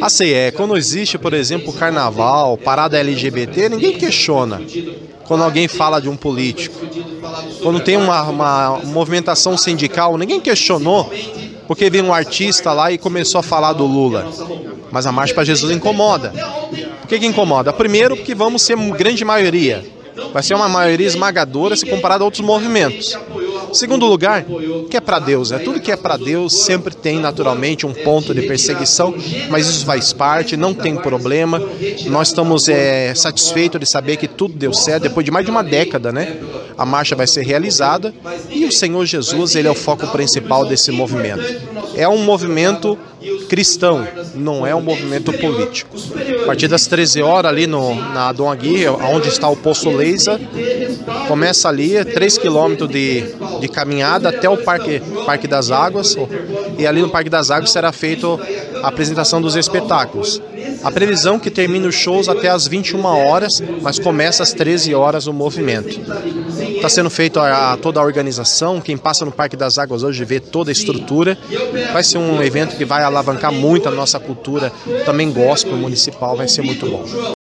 Assim, é, quando existe, por exemplo, carnaval, parada LGBT, ninguém questiona quando alguém fala de um político. Quando tem uma, uma movimentação sindical, ninguém questionou porque veio um artista lá e começou a falar do Lula. Mas a Marcha para Jesus incomoda. Por que, que incomoda? Primeiro, porque vamos ser grande maioria. Vai ser uma maioria esmagadora se comparado a outros movimentos. Segundo lugar, que é para Deus, é tudo que é para Deus sempre tem naturalmente um ponto de perseguição, mas isso faz parte, não tem problema. Nós estamos é, satisfeitos de saber que tudo deu certo depois de mais de uma década, né? A marcha vai ser realizada e o Senhor Jesus ele é o foco principal desse movimento. É um movimento cristão, não é um movimento político. A partir das 13 horas ali no, na Dom Aguirre, onde está o Poço Leisa, começa ali 3 quilômetros de, de caminhada até o Parque, Parque das Águas e ali no Parque das Águas será feita a apresentação dos espetáculos. A previsão é que termine os shows até as 21 horas, mas começa às 13 horas o movimento. Está sendo feita a, toda a organização, quem passa no Parque das Águas hoje vê toda a estrutura. Vai ser um evento que vai alavancar muito a nossa cultura, também gospel municipal, vai ser muito bom.